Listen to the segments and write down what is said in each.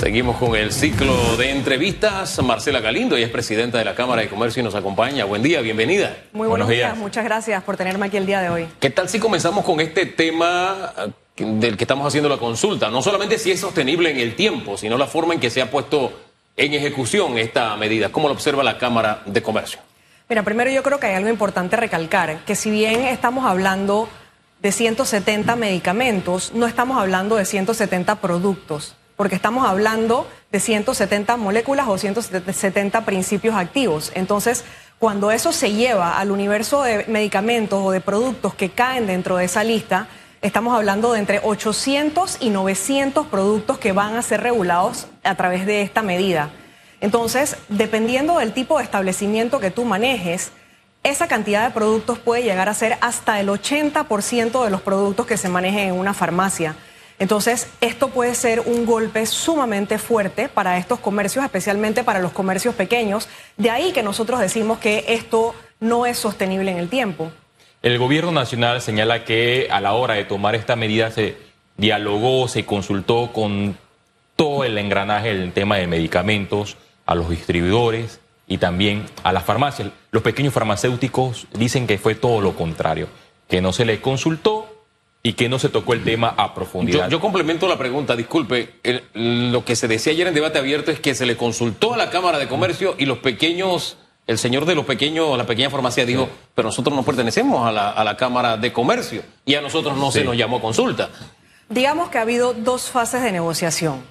Seguimos con el ciclo de entrevistas. Marcela Galindo, ella es presidenta de la Cámara de Comercio y nos acompaña. Buen día, bienvenida. Muy buenos, días. muchas gracias por tenerme aquí el día de hoy. ¿Qué tal si comenzamos con este tema eh, del que estamos haciendo la consulta? No solamente si es sostenible en el tiempo, sino la forma en que se ha puesto en ejecución esta medida. ¿Cómo lo observa la Cámara de Comercio? Mira, primero yo creo que hay algo importante recalcar, que si bien estamos hablando de 170 medicamentos, no estamos hablando de 170 productos porque estamos hablando de 170 moléculas o 170 principios activos. Entonces, cuando eso se lleva al universo de medicamentos o de productos que caen dentro de esa lista, estamos hablando de entre 800 y 900 productos que van a ser regulados a través de esta medida. Entonces, dependiendo del tipo de establecimiento que tú manejes, esa cantidad de productos puede llegar a ser hasta el 80% de los productos que se manejen en una farmacia. Entonces, esto puede ser un golpe sumamente fuerte para estos comercios, especialmente para los comercios pequeños. De ahí que nosotros decimos que esto no es sostenible en el tiempo. El gobierno nacional señala que a la hora de tomar esta medida se dialogó, se consultó con todo el engranaje del tema de medicamentos, a los distribuidores y también a las farmacias. Los pequeños farmacéuticos dicen que fue todo lo contrario, que no se les consultó y que no se tocó el tema a profundidad. Yo, complemento la pregunta, disculpe. lo que se decía ayer en debate abierto es que se le consultó a la Cámara de Comercio y los pequeños, el señor de los pequeños, la pequeña farmacia dijo, pero nosotros no pertenecemos a la, a la, Cámara de Comercio y a nosotros no se nos llamó consulta. Digamos que ha habido dos fases de negociación.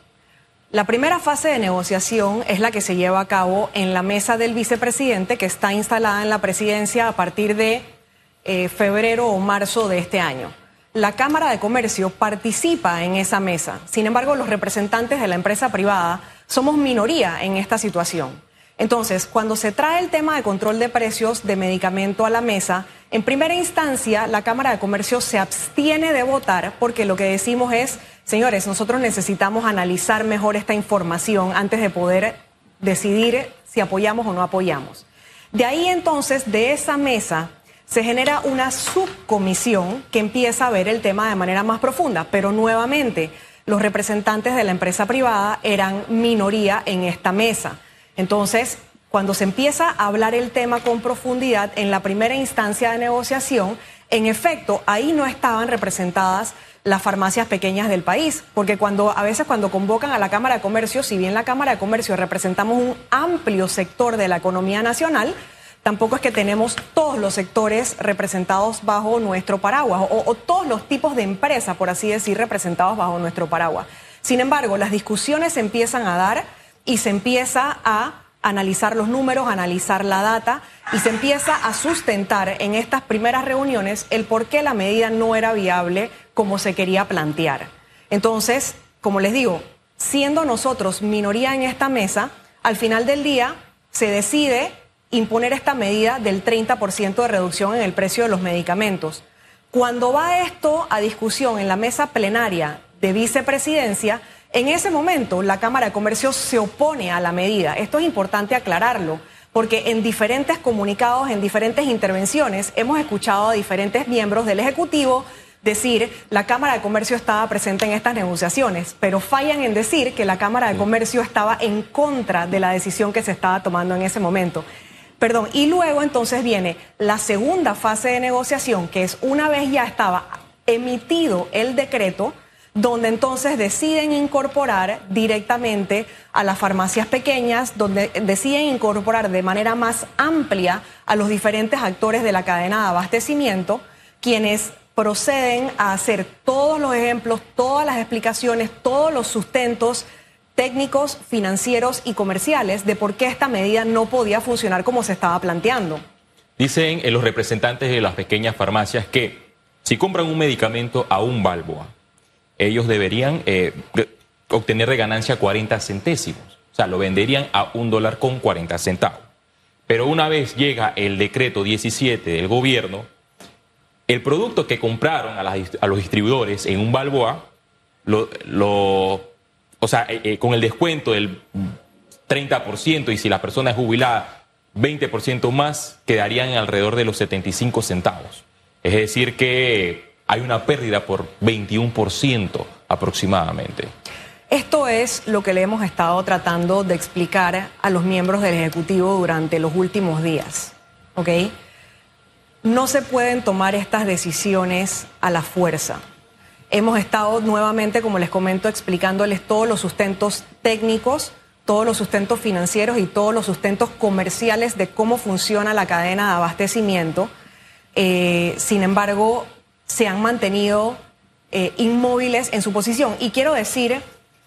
La primera fase de negociación es la que se lleva a cabo en la mesa del vicepresidente que está instalada en la presidencia a partir de eh, febrero o marzo de este año la Cámara de Comercio participa en esa mesa. Sin embargo, los representantes de la empresa privada somos minoría en esta situación. Entonces, cuando se trae el tema de control de precios de medicamento a la mesa, en primera instancia la Cámara de Comercio se abstiene de votar porque lo que decimos es, señores, nosotros necesitamos analizar mejor esta información antes de poder decidir si apoyamos o no apoyamos. De ahí entonces, de esa mesa, se genera una subcomisión que empieza a ver el tema de manera más profunda, pero nuevamente los representantes de la empresa privada eran minoría en esta mesa. Entonces, cuando se empieza a hablar el tema con profundidad en la primera instancia de negociación, en efecto, ahí no estaban representadas las farmacias pequeñas del país, porque cuando a veces cuando convocan a la Cámara de Comercio, si bien la Cámara de Comercio representamos un amplio sector de la economía nacional, tampoco es que tenemos todos los sectores representados bajo nuestro paraguas o, todos los tipos de empresas, por así decir, representados bajo nuestro paraguas. Sin embargo, las discusiones se empiezan a dar y se empieza a analizar los números, analizar la data y se empieza a sustentar en estas primeras reuniones el por qué la medida no era viable como se quería plantear. Entonces, como les digo, siendo nosotros minoría en esta mesa, al final del día se decide imponer esta medida del 30% de reducción en el precio de los medicamentos. Cuando va esto a discusión en la mesa plenaria de vicepresidencia, en ese momento la Cámara de Comercio se opone a la medida. Esto es importante aclararlo, porque en diferentes comunicados, en diferentes intervenciones, hemos escuchado a diferentes miembros del Ejecutivo decir la Cámara de Comercio estaba presente en estas negociaciones, pero fallan en decir que la Cámara de Comercio estaba en contra de la decisión que se estaba tomando en ese momento. Perdón, y luego entonces viene la segunda fase de negociación, que es una vez ya estaba emitido el decreto, donde entonces deciden incorporar directamente a las farmacias pequeñas, donde deciden incorporar de manera más amplia a los diferentes actores de la cadena de abastecimiento, quienes proceden a hacer todos los ejemplos, todas las explicaciones, todos los sustentos técnicos, financieros y comerciales de por qué esta medida no podía funcionar como se estaba planteando. Dicen eh, los representantes de las pequeñas farmacias que si compran un medicamento a un balboa, ellos deberían eh, obtener de ganancia 40 centésimos. O sea, lo venderían a un dólar con 40 centavos. Pero una vez llega el decreto 17 del gobierno, el producto que compraron a, los distribuidores en un balboa lo, lo o sea, eh, eh, con el descuento del 30% y si la persona es jubilada 20% más, quedarían alrededor de los 75 centavos. Es decir, que hay una pérdida por 21% aproximadamente. Esto es lo que le hemos estado tratando de explicar a los miembros del Ejecutivo durante los últimos días. ¿Ok? No se pueden tomar estas decisiones a la fuerza. Hemos estado nuevamente, como les comento, explicándoles todos los sustentos técnicos, todos los sustentos financieros y todos los sustentos comerciales de cómo funciona la cadena de abastecimiento. Eh, sin embargo, se han mantenido eh, inmóviles en su posición. Y quiero decir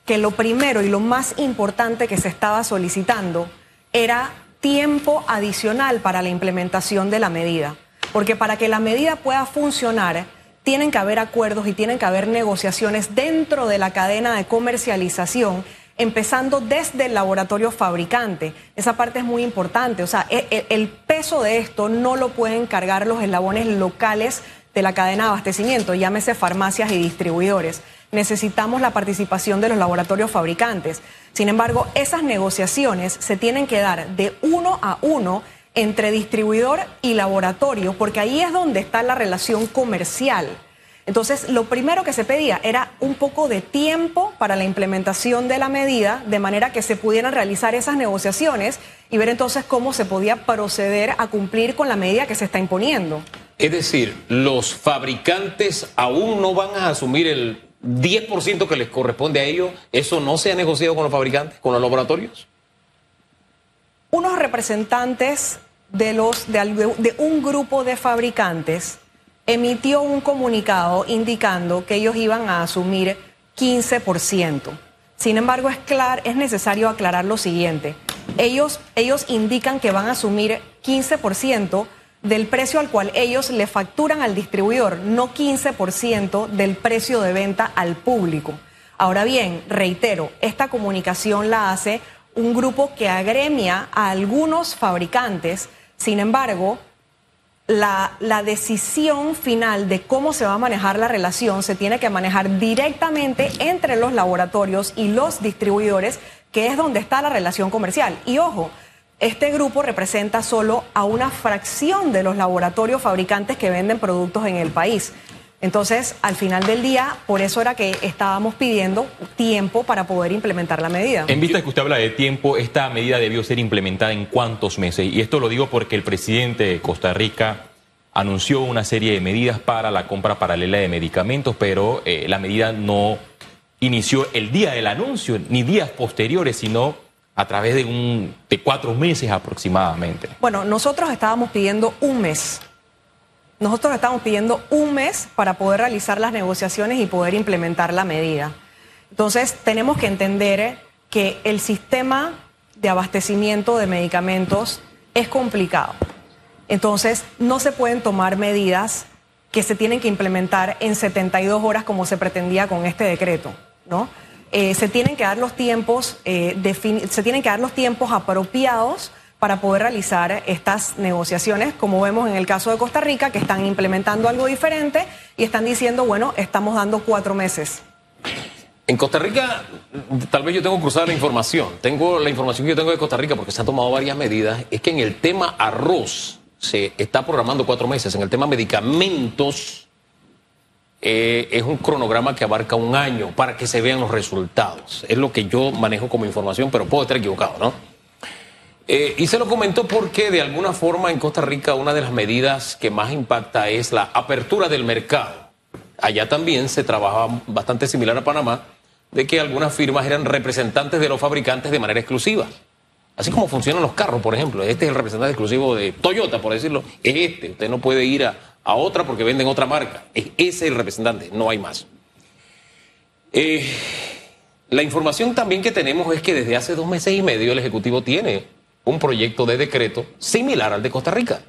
que lo primero y lo más importante que se estaba solicitando era tiempo adicional para la implementación de la medida. Porque para que la medida pueda funcionar, tienen que haber acuerdos y tienen que haber negociaciones dentro de la cadena de comercialización, empezando desde el laboratorio fabricante. Esa parte es muy importante. O sea, el, e, el peso de esto no lo pueden cargar los eslabones locales de la cadena de abastecimiento, llámese farmacias y distribuidores. Necesitamos la participación de los laboratorios fabricantes. Sin embargo, esas negociaciones se tienen que dar de uno a uno entre distribuidor y laboratorio, porque ahí es donde está la relación comercial. Entonces, lo primero que se pedía era un poco de tiempo para la implementación de la medida, de manera que se pudieran realizar esas negociaciones y ver entonces cómo se podía proceder a cumplir con la medida que se está imponiendo. Es decir, los fabricantes aún no van a asumir el 10% que les corresponde a ellos. ¿Eso no se ha negociado con los fabricantes, con los laboratorios? Unos representantes de, los, de, un grupo de fabricantes emitió un comunicado indicando que ellos iban a asumir 15%. Sin embargo, es, es necesario aclarar lo siguiente. Ellos, ellos indican que van a asumir 15% del precio al cual ellos le facturan al distribuidor, no 15% del precio de venta al público. Ahora bien, reitero, esta comunicación la hace un grupo que agremia a algunos fabricantes, sin embargo, la, decisión final de cómo se va a manejar la relación se tiene que manejar directamente entre los laboratorios y los distribuidores, que es donde está la relación comercial. Y ojo, este grupo representa solo a una fracción de los laboratorios fabricantes que venden productos en el país. Entonces, al final del día, por eso era que estábamos pidiendo tiempo para poder implementar la medida. En vista de que usted habla de tiempo, esta medida debió ser implementada en cuántos meses. Y esto lo digo porque el presidente de Costa Rica anunció una serie de medidas para la compra paralela de medicamentos, pero eh, la medida no inició el día del anuncio, ni días posteriores, sino a través de, un, de cuatro meses aproximadamente. Bueno, nosotros estábamos pidiendo un mes. Nosotros estábamos pidiendo un mes para poder realizar las negociaciones y poder implementar la medida. Entonces, tenemos que entender que el sistema de abastecimiento de medicamentos es complicado. Entonces, no se pueden tomar medidas que se tienen que implementar en 72 horas como se pretendía con este decreto, ¿no? Eh, se tienen que dar los tiempos, eh, se tienen que dar los tiempos apropiados para poder realizar estas negociaciones, como vemos en el caso de Costa Rica, que están implementando algo diferente y están diciendo, bueno, estamos dando cuatro meses. En Costa Rica, tal vez yo tengo cruzada la información. Tengo la información que yo tengo de Costa Rica porque se han tomado varias medidas. Es que en el tema arroz se está programando cuatro meses. En el tema medicamentos eh, es un cronograma que abarca un año para que se vean los resultados. Es lo que yo manejo como información, pero puedo estar equivocado, ¿no? Eh, y se lo comento porque de alguna forma en Costa Rica una de las medidas que más impacta es la apertura del mercado. Allá también se trabajaba bastante similar a Panamá, de que algunas firmas eran representantes de los fabricantes de manera exclusiva. Así como funcionan los carros, por ejemplo. Este es el representante exclusivo de Toyota, por decirlo. Es este. Usted no puede ir a, a otra porque venden otra marca. Es ese el representante, no hay más. Eh, la información también que tenemos es que desde hace dos meses y medio el Ejecutivo tiene un proyecto de decreto similar al de Costa Rica,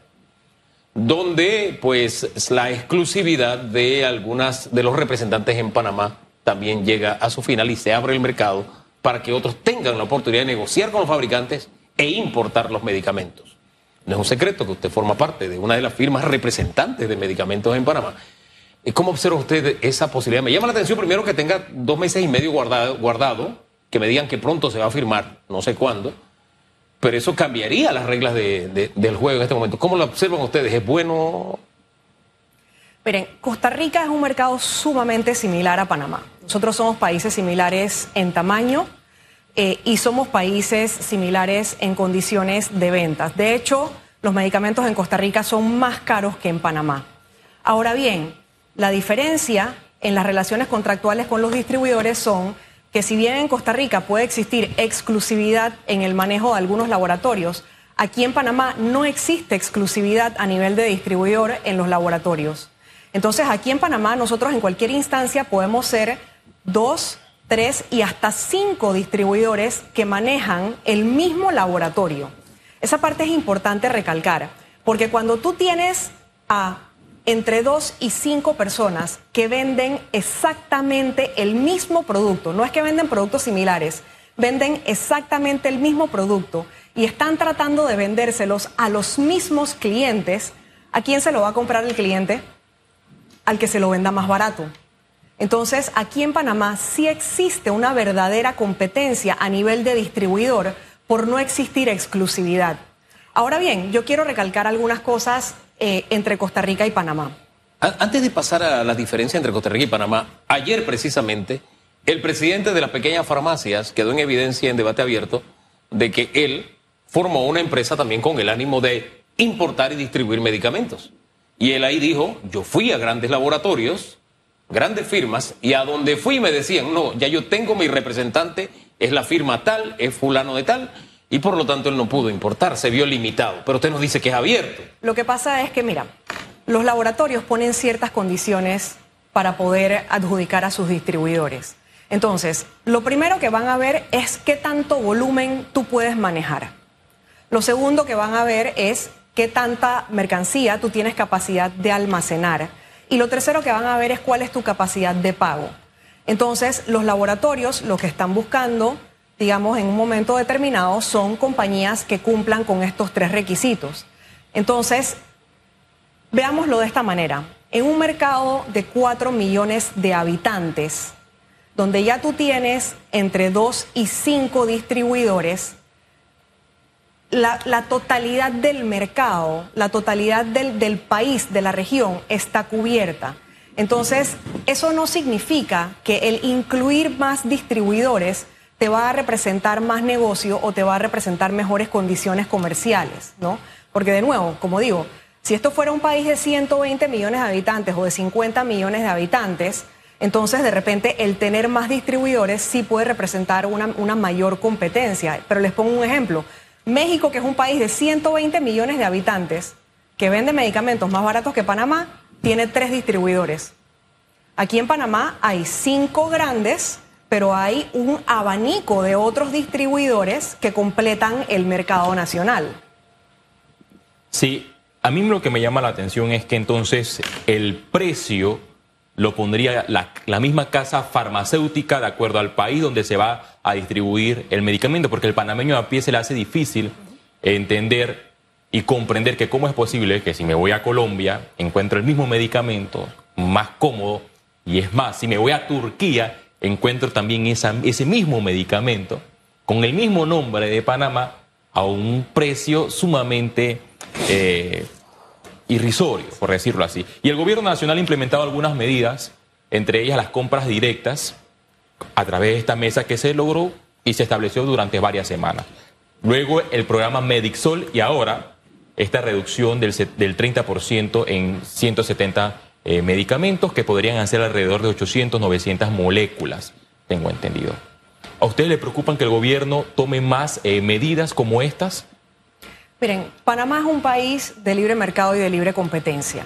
donde pues la exclusividad de algunas de los representantes en Panamá también llega a su final y se abre el mercado para que otros tengan la oportunidad de negociar con los fabricantes e importar los medicamentos. No es un secreto que usted forma parte de una de las firmas representantes de medicamentos en Panamá. ¿Cómo observa usted esa posibilidad? Me llama la atención primero que tenga dos meses y medio guardado, guardado que me digan que pronto se va a firmar, no sé cuándo, pero eso cambiaría las reglas del juego en este momento. ¿Cómo lo observan ustedes? ¿Es bueno? Miren, Costa Rica es un mercado sumamente similar a Panamá. Nosotros somos países similares en tamaño eh, y somos países similares en condiciones de ventas. De hecho, los medicamentos en Costa Rica son más caros que en Panamá. Ahora bien, la diferencia en las relaciones contractuales con los distribuidores son que si bien en Costa Rica puede existir exclusividad en el manejo de algunos laboratorios, aquí en Panamá no existe exclusividad a nivel de distribuidor en los laboratorios. Entonces, aquí en Panamá nosotros en cualquier instancia podemos ser dos, tres y hasta cinco distribuidores que manejan el mismo laboratorio. Esa parte es importante recalcar, porque cuando tú tienes a entre dos y cinco personas que venden exactamente el mismo producto, no es que venden productos similares, venden exactamente el mismo producto y están tratando de vendérselos a los mismos clientes, ¿a quién se lo va a comprar el cliente? al que se lo venda más barato. Entonces, aquí en Panamá sí existe una verdadera competencia a nivel de distribuidor por no existir exclusividad. Ahora bien, yo quiero recalcar algunas cosas eh, entre Costa Rica y Panamá. Antes de pasar a la diferencia entre Costa Rica y Panamá, ayer precisamente el presidente de las pequeñas farmacias quedó en evidencia en debate abierto de que él formó una empresa también con el ánimo de importar y distribuir medicamentos. Y él ahí dijo, yo fui a grandes laboratorios, grandes firmas, y a donde fui me decían, no, ya yo tengo mi representante, es la firma tal, es fulano de tal, y por lo tanto él no pudo importar, se vio limitado. Pero usted nos dice que es abierto. Lo que pasa es que, mira, los laboratorios ponen ciertas condiciones para poder adjudicar a sus distribuidores. Entonces, lo primero que van a ver es qué tanto volumen tú puedes manejar. Lo segundo que van a ver es qué tanta mercancía tú tienes capacidad de almacenar. Y lo tercero que van a ver es cuál es tu capacidad de pago. Entonces, los laboratorios lo que están buscando, digamos, en un momento determinado, son compañías que cumplan con estos tres requisitos. Entonces, veámoslo de esta manera. En un mercado de 4 millones de habitantes, donde ya tú tienes entre 2 y 5 distribuidores, la, totalidad del mercado, la totalidad del, del país, de la región, está cubierta. Entonces, eso no significa que el incluir más distribuidores te va a representar más negocio o te va a representar mejores condiciones comerciales, ¿no? Porque de nuevo, como digo, si esto fuera un país de 120 millones de habitantes o de 50 millones de habitantes, entonces de repente el tener más distribuidores sí puede representar una, una mayor competencia. Pero les pongo un ejemplo. México, que es un país de 120 millones de habitantes, que vende medicamentos más baratos que Panamá, tiene tres distribuidores. Aquí en Panamá hay cinco grandes, pero hay un abanico de otros distribuidores que completan el mercado nacional. Sí, a mí lo que me llama la atención es que entonces el precio lo pondría la, misma casa farmacéutica de acuerdo al país donde se va a distribuir el medicamento, porque el panameño a pie se le hace difícil entender y comprender que cómo es posible que si me voy a Colombia encuentro el mismo medicamento más cómodo y es más, si me voy a Turquía encuentro también ese mismo medicamento con el mismo nombre de Panamá a un precio sumamente eh, irrisorio, por decirlo así. Y el gobierno nacional ha implementado algunas medidas, entre ellas las compras directas, a través de esta mesa que se logró y se estableció durante varias semanas. Luego el programa Medixol y ahora esta reducción del, del 30% en 170 eh, medicamentos que podrían hacer alrededor de 800, 900 moléculas, tengo entendido. ¿A ustedes le preocupan que el gobierno tome más eh, medidas como estas? Miren, Panamá es un país de libre mercado y de libre competencia.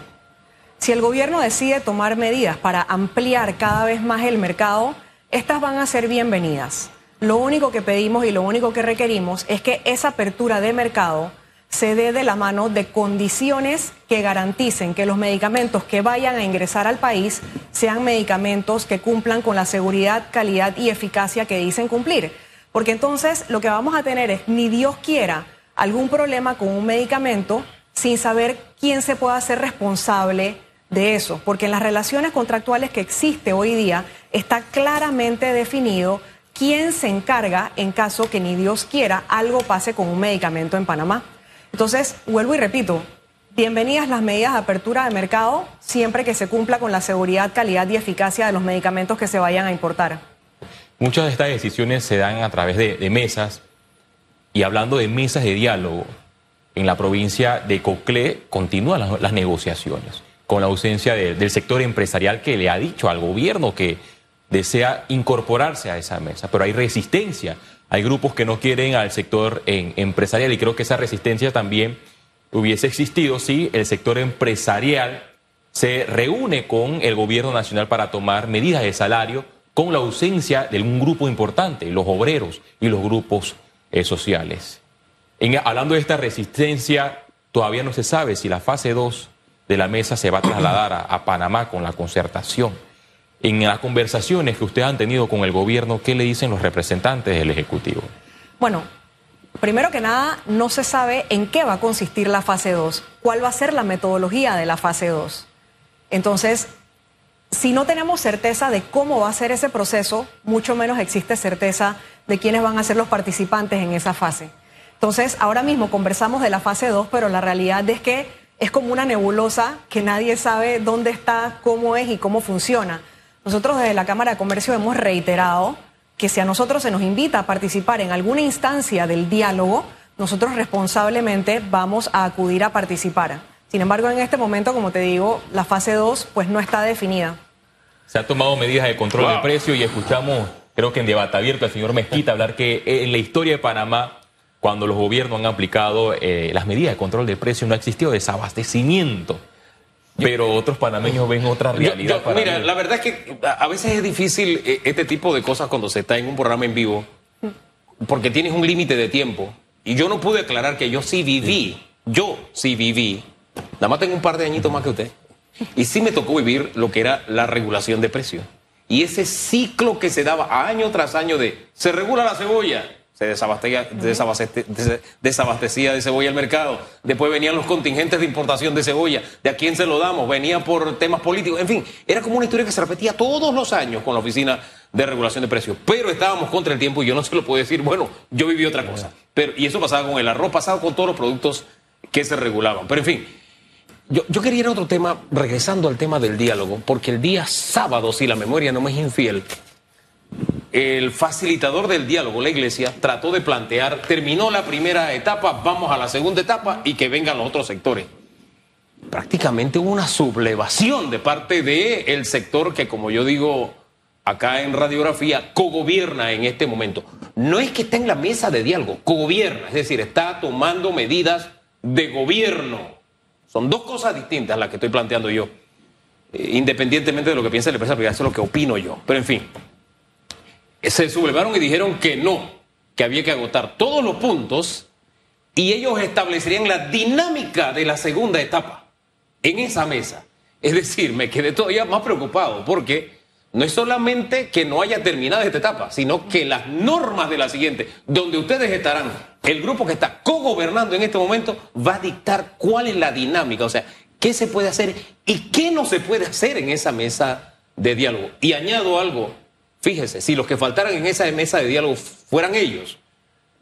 Si el gobierno decide tomar medidas para ampliar cada vez más el mercado, estas van a ser bienvenidas. Lo único que pedimos y lo único que requerimos es que esa apertura de mercado se dé de la mano de condiciones que garanticen que los medicamentos que vayan a ingresar al país sean medicamentos que cumplan con la seguridad, calidad y eficacia que dicen cumplir. Porque entonces lo que vamos a tener es, ni Dios quiera, algún problema con un medicamento sin saber quién se puede hacer responsable de eso, porque en las relaciones contractuales que existe hoy día está claramente definido quién se encarga en caso que ni Dios quiera algo pase con un medicamento en Panamá. Entonces, vuelvo y repito, bienvenidas las medidas de apertura de mercado siempre que se cumpla con la seguridad, calidad y eficacia de los medicamentos que se vayan a importar. Muchas de estas decisiones se dan a través de, mesas y hablando de mesas de diálogo, en la provincia de Coclé continúan las, negociaciones con la ausencia del sector empresarial que le ha dicho al gobierno que desea incorporarse a esa mesa, pero hay resistencia. Hay grupos que no quieren al sector empresarial y creo que esa resistencia también hubiese existido si el sector empresarial se reúne con el gobierno nacional para tomar medidas de salario con la ausencia de un grupo importante, los obreros y los grupos eh, sociales. hablando de esta resistencia, todavía no se sabe si la fase 2 de la mesa se va a trasladar a Panamá con la concertación. En las conversaciones que ustedes han tenido con el gobierno, ¿qué le dicen los representantes del Ejecutivo? Bueno, primero que nada, no se sabe en qué va a consistir la fase 2, cuál va a ser la metodología de la fase 2. Entonces, si no tenemos certeza de cómo va a ser ese proceso, mucho menos existe certeza de quiénes van a ser los participantes en esa fase. Entonces, ahora mismo conversamos de la fase 2, pero la realidad es que es como una nebulosa que nadie sabe dónde está, cómo es y cómo funciona. Nosotros desde la Cámara de Comercio hemos reiterado que si a nosotros se nos invita a participar en alguna instancia del diálogo, nosotros responsablemente vamos a acudir a participar. Sin embargo, en este momento, como te digo, la fase 2 pues no está definida. Se han tomado medidas de control del precio y escuchamos, creo que en debate abierto, al señor Mezquita hablar que en la historia de Panamá, cuando los gobiernos han aplicado eh, las medidas de control del precio, no ha existido desabastecimiento pero otros panameños ven otra realidad. mira, la verdad es que a veces es difícil eh, este tipo de cosas cuando se está en un programa en vivo, porque tienes un límite de tiempo. Y yo no pude aclarar que yo sí viví, yo sí viví, nada más tengo un par de añitos más que usted, y sí me tocó vivir lo que era la regulación de precios. Y ese ciclo que se daba año tras año de se regula la cebolla, se desabastecía, de cebolla el mercado. Después venían los contingentes de importación de cebolla. ¿De a quién se lo damos? Venía por temas políticos. En fin, era como una historia que se repetía todos los años con la Oficina de Regulación de Precios. Pero estábamos contra el tiempo y yo no se lo puedo decir, bueno, yo viví otra cosa. Pero, y eso pasaba con el arroz, pasaba con todos los productos que se regulaban. Pero en fin, yo, yo quería ir a otro tema, regresando al tema del diálogo, porque el día sábado, si la memoria no me es infiel, el facilitador del diálogo, la iglesia, trató de plantear, terminó la primera etapa, vamos a la segunda etapa y que vengan los otros sectores. Prácticamente hubo una sublevación de parte del sector que, como yo digo acá en radiografía, cogobierna en este momento. No es que esté en la mesa de diálogo, cogobierna, es decir, está tomando medidas de gobierno. Son dos cosas distintas las que estoy planteando yo, eh, independientemente de lo que piense la empresa privada, eso es lo que opino yo. Pero en fin, se sublevaron y dijeron que no, que había que agotar todos los puntos y ellos establecerían la dinámica de la segunda etapa en esa mesa. Es decir, me quedé todavía más preocupado porque no es solamente que no haya terminado esta etapa, sino que las normas de la siguiente, donde ustedes estarán, el grupo que está cogobernando en este momento, va a dictar cuál es la dinámica, o sea, qué se puede hacer y qué no se puede hacer en esa mesa de diálogo. Y añado algo, Fíjese, si los que faltaran en esa mesa de diálogo fueran ellos,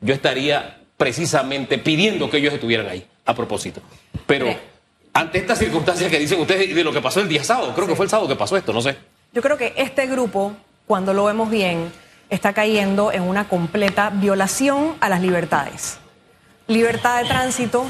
yo estaría precisamente pidiendo que ellos estuvieran ahí, a propósito. Pero ante estas circunstancias que dicen ustedes y de lo que pasó el día sábado, creo que fue el sábado que pasó esto, no sé. Yo creo que este grupo, cuando lo vemos bien, está cayendo en una completa violación a las libertades. Libertad de tránsito,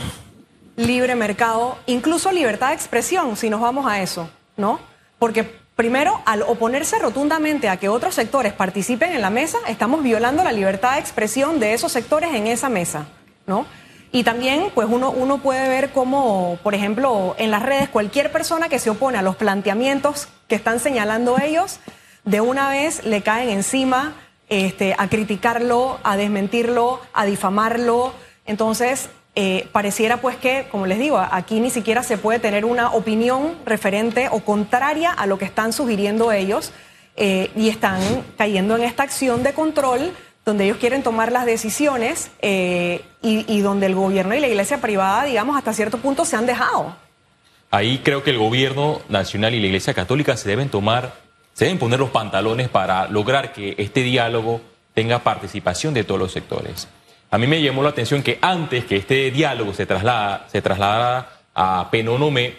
libre mercado, incluso libertad de expresión, si nos vamos a eso, ¿no? Porque Primero, al oponerse rotundamente a que otros sectores participen en la mesa, estamos violando la libertad de expresión de esos sectores en esa mesa, ¿no? Y también, pues uno, uno puede ver cómo, por ejemplo, en las redes, cualquier persona que se opone a los planteamientos que están señalando ellos, de una vez le caen encima este, a criticarlo, a desmentirlo, a difamarlo. Entonces, eh, pareciera pues que, como les digo, aquí ni siquiera se puede tener una opinión referente o contraria a lo que están sugiriendo ellos eh, y están cayendo en esta acción de control donde ellos quieren tomar las decisiones eh, y, y donde el gobierno y la iglesia privada, digamos, hasta cierto punto se han dejado. Ahí creo que el gobierno nacional y la iglesia católica se deben tomar, se deben poner los pantalones para lograr que este diálogo tenga participación de todos los sectores. A mí me llamó la atención que antes que este diálogo se, traslada, se trasladara a Penonomé,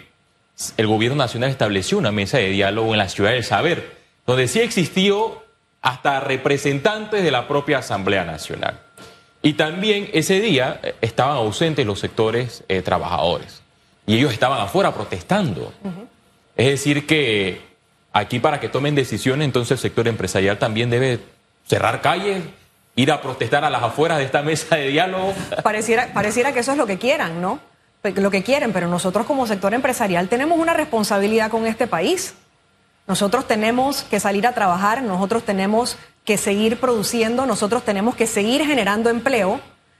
el gobierno nacional estableció una mesa de diálogo en la ciudad del saber, donde sí existió hasta representantes de la propia Asamblea Nacional. Y también ese día eh, estaban ausentes los sectores eh, trabajadores. Y ellos estaban afuera protestando. Es decir, que aquí para que tomen decisiones, entonces el sector empresarial también debe cerrar calles, ir a protestar a las afueras de esta mesa de diálogo. Pareciera, pareciera que eso es lo que quieran, ¿no? Lo que quieren, pero nosotros como sector empresarial tenemos una responsabilidad con este país. Nosotros tenemos que salir a trabajar, nosotros tenemos que seguir produciendo, nosotros tenemos que seguir generando empleo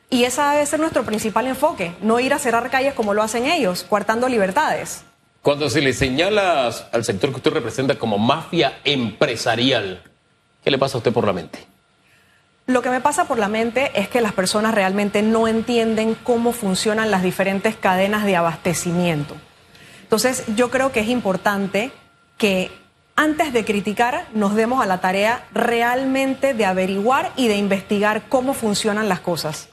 y ese debe ser nuestro principal enfoque, no ir a cerrar calles como lo hacen ellos, coartando libertades. Cuando se le señala al sector que usted representa como mafia empresarial, ¿qué le pasa a usted por la mente? Lo que me pasa por la mente es que las personas realmente no entienden cómo funcionan las diferentes cadenas de abastecimiento. Entonces, yo creo que es importante que antes de criticar nos demos a la tarea realmente de averiguar y de investigar cómo funcionan las cosas.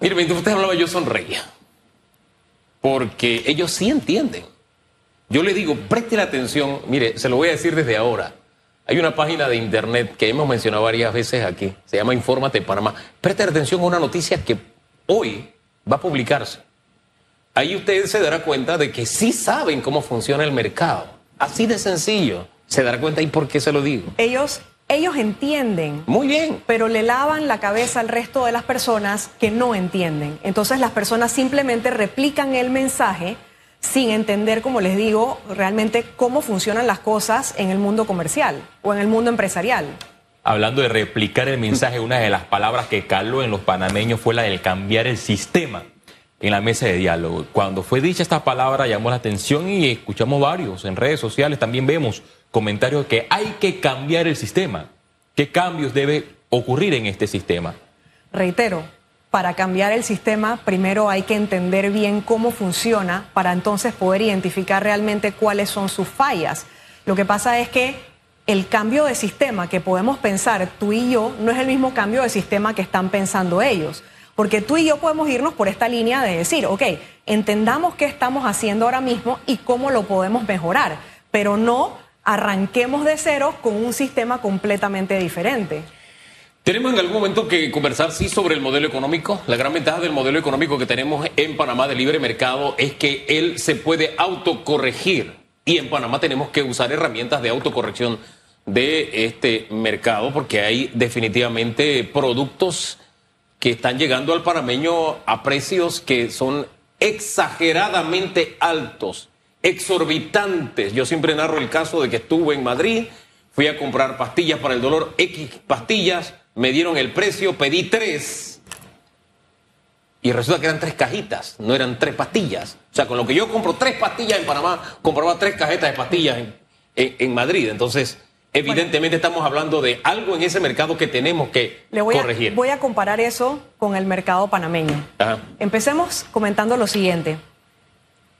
Mire, mientras usted hablaba, yo sonreía. Porque ellos sí entienden. Yo le digo, preste la atención, mire, se lo voy a decir desde ahora. Hay una página de internet que hemos mencionado varias veces aquí, se llama Infórmate Panamá. Preste atención a una noticia que hoy va a publicarse. Ahí usted se dará cuenta de que sí saben cómo funciona el mercado. Así de sencillo. Se dará cuenta y por qué se lo digo. Ellos ellos entienden. Muy bien. Pero le lavan la cabeza al resto de las personas que no entienden. Entonces las personas simplemente replican el mensaje sin entender, como les digo, realmente cómo funcionan las cosas en el mundo comercial o en el mundo empresarial. Hablando de replicar el mensaje, una de las palabras que caló en los panameños fue la del cambiar el sistema en la mesa de diálogo. Cuando fue dicha esta palabra llamó la atención y escuchamos varios en redes sociales, también vemos comentarios que hay que cambiar el sistema. ¿Qué cambios debe ocurrir en este sistema? Reitero, para cambiar el sistema primero hay que entender bien cómo funciona para entonces poder identificar realmente cuáles son sus fallas. Lo que pasa es que el cambio de sistema que podemos pensar tú y yo no es el mismo cambio de sistema que están pensando ellos. Porque tú y yo podemos irnos por esta línea de decir, ok, entendamos qué estamos haciendo ahora mismo y cómo lo podemos mejorar, pero no arranquemos de cero con un sistema completamente diferente. Tenemos en algún momento que conversar, sí, sobre el modelo económico. La gran ventaja del modelo económico que tenemos en Panamá de libre mercado es que él se puede autocorregir. Y en Panamá tenemos que usar herramientas de autocorrección de este mercado porque hay definitivamente productos que están llegando al panameño a precios que son exageradamente altos exorbitantes. Yo siempre narro el caso de que estuve en Madrid, fui a comprar pastillas para el dolor, X pastillas, me dieron el precio, pedí tres. Y resulta que eran tres cajitas, no eran tres pastillas. O sea, con lo que yo compro tres pastillas en Panamá, compraba tres cajetas de pastillas en, Madrid. Entonces, evidentemente estamos hablando de algo en ese mercado que tenemos que Le voy corregir. A, voy a comparar eso con el mercado panameño. Empecemos comentando lo siguiente.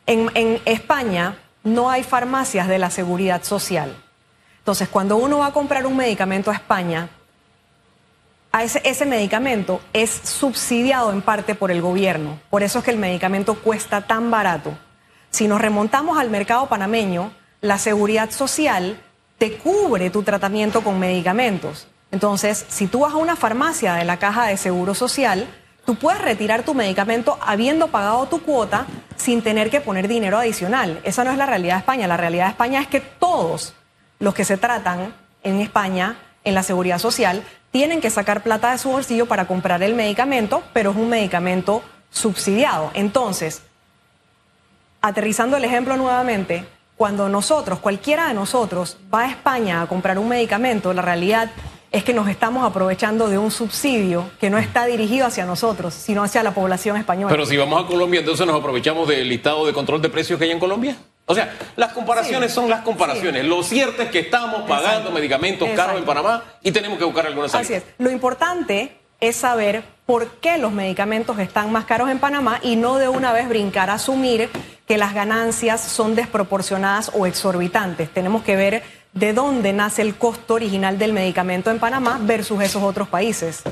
En, España no hay farmacias de la seguridad social. Entonces, cuando uno va a comprar un medicamento a España, ese, ese, medicamento es subsidiado en parte por el gobierno. Por eso es que el medicamento cuesta tan barato. Si nos remontamos al mercado panameño, la seguridad social te cubre tu tratamiento con medicamentos. Entonces, si tú vas a una farmacia de la caja de seguro social, tú puedes retirar tu medicamento habiendo pagado tu cuota sin tener que poner dinero adicional. Esa no es la realidad de España. La realidad de España es que todos los que se tratan en España en la seguridad social tienen que sacar plata de su bolsillo para comprar el medicamento, pero es un medicamento subsidiado. Entonces, aterrizando el ejemplo nuevamente, cuando nosotros, cualquiera de nosotros, va a España a comprar un medicamento, la realidad es que nos estamos aprovechando de un subsidio que no está dirigido hacia nosotros, sino hacia la población española. Pero si vamos a Colombia, entonces nos aprovechamos del listado de control de precios que hay en Colombia. O sea, las comparaciones son las comparaciones. Lo cierto es que estamos pagando medicamentos caros en Panamá y tenemos que buscar algunas Así es. Lo importante es saber por qué los medicamentos están más caros en Panamá y no de una vez brincar a asumir que las ganancias son desproporcionadas o exorbitantes. Tenemos que ver de dónde nace el costo original del medicamento en Panamá versus esos otros países.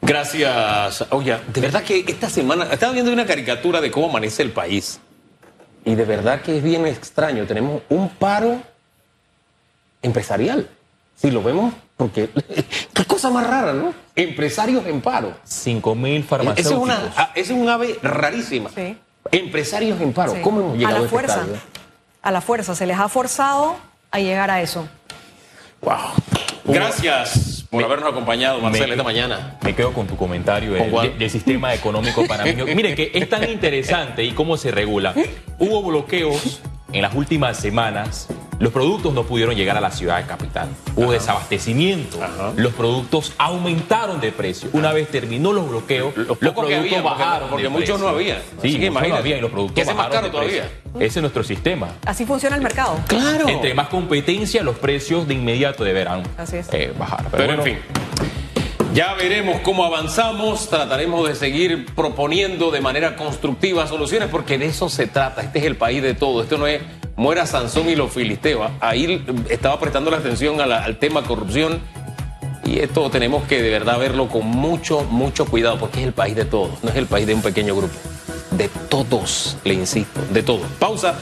Gracias. Oye, de verdad que esta semana estaba viendo una caricatura de cómo amanece el país. Y de verdad que es bien extraño. Tenemos un paro empresarial. Si lo vemos, porque qué cosa más rara, ¿no? Empresarios en paro. 5 mil Ese farmacéuticos. es, una, ah, ese es un ave rarísima. Sí. Empresarios en paro. Sí. ¿Cómo hemos llegado a a, la este fuerza. A la fuerza. Se les ha forzado a llegar a eso. Wow. Gracias por habernos acompañado, Marcelo, esta mañana. Me quedo con tu comentario ¿Con del, sistema económico panameño. Miren que es tan interesante y cómo se regula. Hubo bloqueos en las últimas semanas. Los productos no pudieron llegar a la ciudad de capital. Hubo desabastecimiento. Ajá. Los productos aumentaron de precio. Una vez terminó los bloqueos, Los productos había, bajaron. porque muchos no había. Sí, Así que muchos no había y los productos hace más bajaron caro de precio. Ese es nuestro sistema. Así funciona el mercado. Claro. Entre más competencia, los precios de inmediato deberán Así es. eh, bajar. Pero, bueno, en fin. Ya veremos cómo avanzamos, trataremos de seguir proponiendo de manera constructiva soluciones, porque de eso se trata. Este es el país de todo. Esto no es muera Sansón y los filisteos. Ahí estaba prestando la atención al tema corrupción y esto tenemos que de verdad verlo con mucho, mucho cuidado, porque es el país de todos, no es el país de un pequeño grupo. De todos, le insisto, de todos. Pausa.